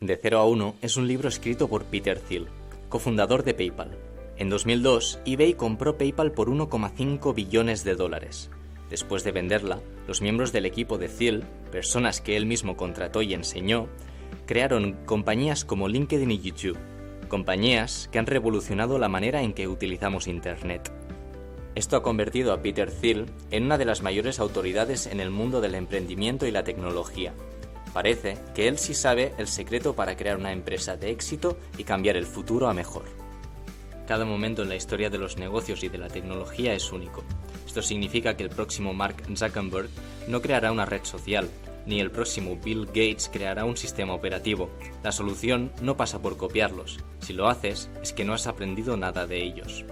De 0 a 1 es un libro escrito por Peter Thiel, cofundador de PayPal. En 2002, eBay compró PayPal por 1,5 billones de dólares. Después de venderla, los miembros del equipo de Thiel, personas que él mismo contrató y enseñó, crearon compañías como LinkedIn y YouTube, compañías que han revolucionado la manera en que utilizamos Internet. Esto ha convertido a Peter Thiel en una de las mayores autoridades en el mundo del emprendimiento y la tecnología. Parece que él sí sabe el secreto para crear una empresa de éxito y cambiar el futuro a mejor. Cada momento en la historia de los negocios y de la tecnología es único. Esto significa que el próximo Mark Zuckerberg no creará una red social, ni el próximo Bill Gates creará un sistema operativo. La solución no pasa por copiarlos. Si lo haces, es que no has aprendido nada de ellos.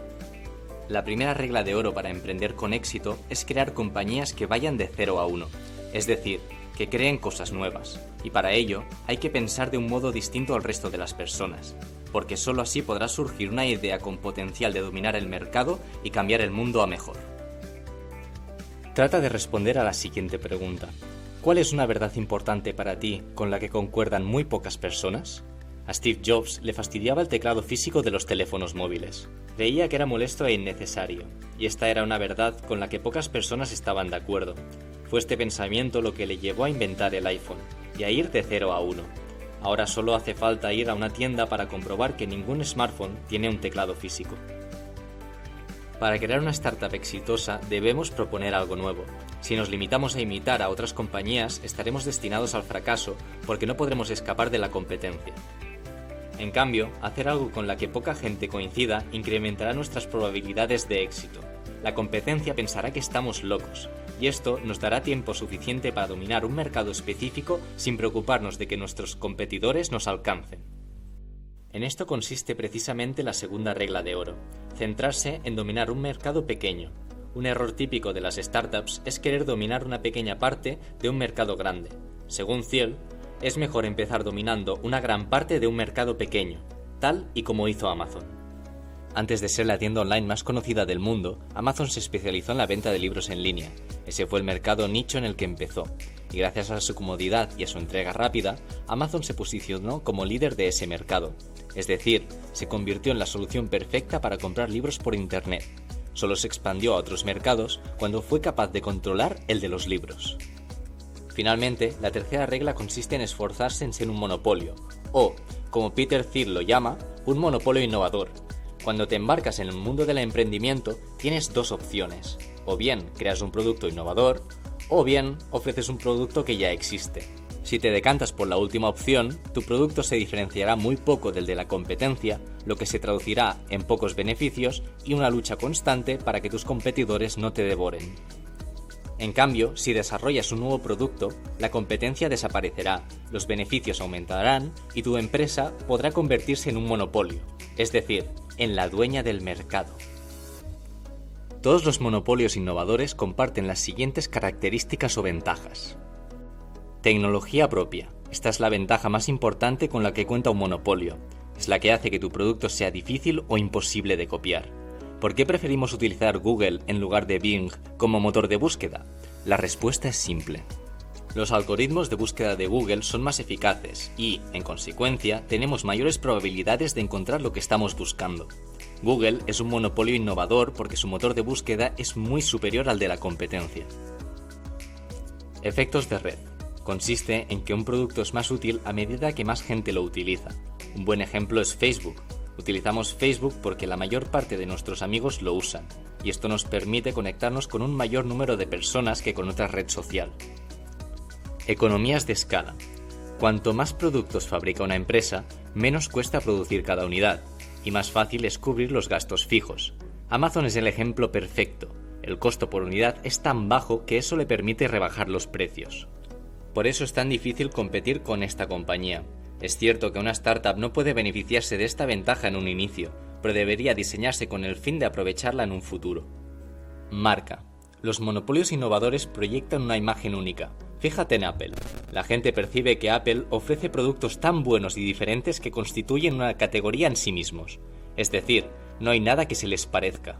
La primera regla de oro para emprender con éxito es crear compañías que vayan de 0 a 1, es decir, que creen cosas nuevas, y para ello hay que pensar de un modo distinto al resto de las personas, porque sólo así podrá surgir una idea con potencial de dominar el mercado y cambiar el mundo a mejor. Trata de responder a la siguiente pregunta. ¿Cuál es una verdad importante para ti con la que concuerdan muy pocas personas? A Steve Jobs le fastidiaba el teclado físico de los teléfonos móviles. Veía que era molesto e innecesario, y esta era una verdad con la que pocas personas estaban de acuerdo. Fue este pensamiento lo que le llevó a inventar el iPhone, y a ir de 0 a 1. Ahora solo hace falta ir a una tienda para comprobar que ningún smartphone tiene un teclado físico. Para crear una startup exitosa debemos proponer algo nuevo. Si nos limitamos a imitar a otras compañías, estaremos destinados al fracaso porque no podremos escapar de la competencia. En cambio, hacer algo con la que poca gente coincida incrementará nuestras probabilidades de éxito. La competencia pensará que estamos locos, y esto nos dará tiempo suficiente para dominar un mercado específico sin preocuparnos de que nuestros competidores nos alcancen. En esto consiste precisamente la segunda regla de oro, centrarse en dominar un mercado pequeño. Un error típico de las startups es querer dominar una pequeña parte de un mercado grande. Según Thiel, es mejor empezar dominando una gran parte de un mercado pequeño, tal y como hizo Amazon. Antes de ser la tienda online más conocida del mundo, Amazon se especializó en la venta de libros en línea. Ese fue el mercado nicho en el que empezó, y gracias a su comodidad y a su entrega rápida, Amazon se posicionó como líder de ese mercado, es decir, se convirtió en la solución perfecta para comprar libros por Internet. Solo se expandió a otros mercados cuando fue capaz de controlar el de los libros. Finalmente, la tercera regla consiste en esforzarse en ser un monopolio, o, como Peter Thiel lo llama, un monopolio innovador. Cuando te embarcas en el mundo del emprendimiento, tienes dos opciones. O bien creas un producto innovador, o bien ofreces un producto que ya existe. Si te decantas por la última opción, tu producto se diferenciará muy poco del de la competencia, lo que se traducirá en pocos beneficios y una lucha constante para que tus competidores no te devoren. En cambio, si desarrollas un nuevo producto, la competencia desaparecerá, los beneficios aumentarán y tu empresa podrá convertirse en un monopolio, es decir, en la dueña del mercado. Todos los monopolios innovadores comparten las siguientes características o ventajas. Tecnología propia. Esta es la ventaja más importante con la que cuenta un monopolio. Es la que hace que tu producto sea difícil o imposible de copiar. ¿Por qué preferimos utilizar Google en lugar de Bing como motor de búsqueda? La respuesta es simple. Los algoritmos de búsqueda de Google son más eficaces y, en consecuencia, tenemos mayores probabilidades de encontrar lo que estamos buscando. Google es un monopolio innovador porque su motor de búsqueda es muy superior al de la competencia. Efectos de red consiste en que un producto es más útil a medida que más gente lo utiliza. Un buen ejemplo es Facebook. Utilizamos Facebook porque la mayor parte de nuestros amigos lo usan, y esto nos permite conectarnos con un mayor número de personas que con otra red social. Economías de escala. Cuanto más productos fabrica una empresa, menos cuesta producir cada unidad, y más fácil es cubrir los gastos fijos. Amazon es el ejemplo perfecto. El costo por unidad es tan bajo que eso le permite rebajar los precios. Por eso es tan difícil competir con esta compañía. Es cierto que una startup no puede beneficiarse de esta ventaja en un inicio, pero debería diseñarse con el fin de aprovecharla en un futuro. Marca. Los monopolios innovadores proyectan una imagen única. Fíjate en Apple. La gente percibe que Apple ofrece productos tan buenos y diferentes que constituyen una categoría en sí mismos. Es decir, no hay nada que se les parezca.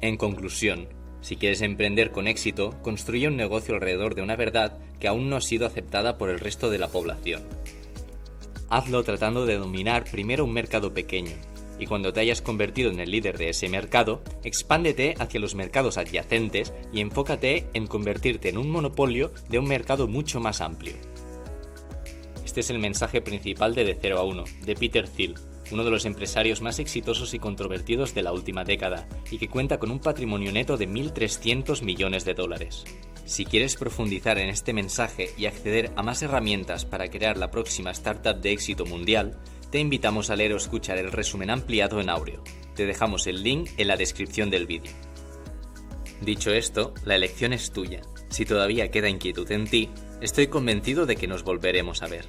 En conclusión, si quieres emprender con éxito, construye un negocio alrededor de una verdad que aún no ha sido aceptada por el resto de la población. hazlo tratando de dominar primero un mercado pequeño, y cuando te hayas convertido en el líder de ese mercado, expándete hacia los mercados adyacentes y enfócate en convertirte en un monopolio de un mercado mucho más amplio. Este es el mensaje principal de De 0 a 1, de Peter Thiel, uno de los empresarios más exitosos y controvertidos de la última década, y que cuenta con un patrimonio neto de 1.300 millones de dólares. Si quieres profundizar en este mensaje y acceder a más herramientas para crear la próxima startup de éxito mundial, te invitamos a leer o escuchar el resumen ampliado en audio. Te dejamos el link en la descripción del vídeo. Dicho esto, la elección es tuya. Si todavía queda inquietud en ti, estoy convencido de que nos volveremos a ver.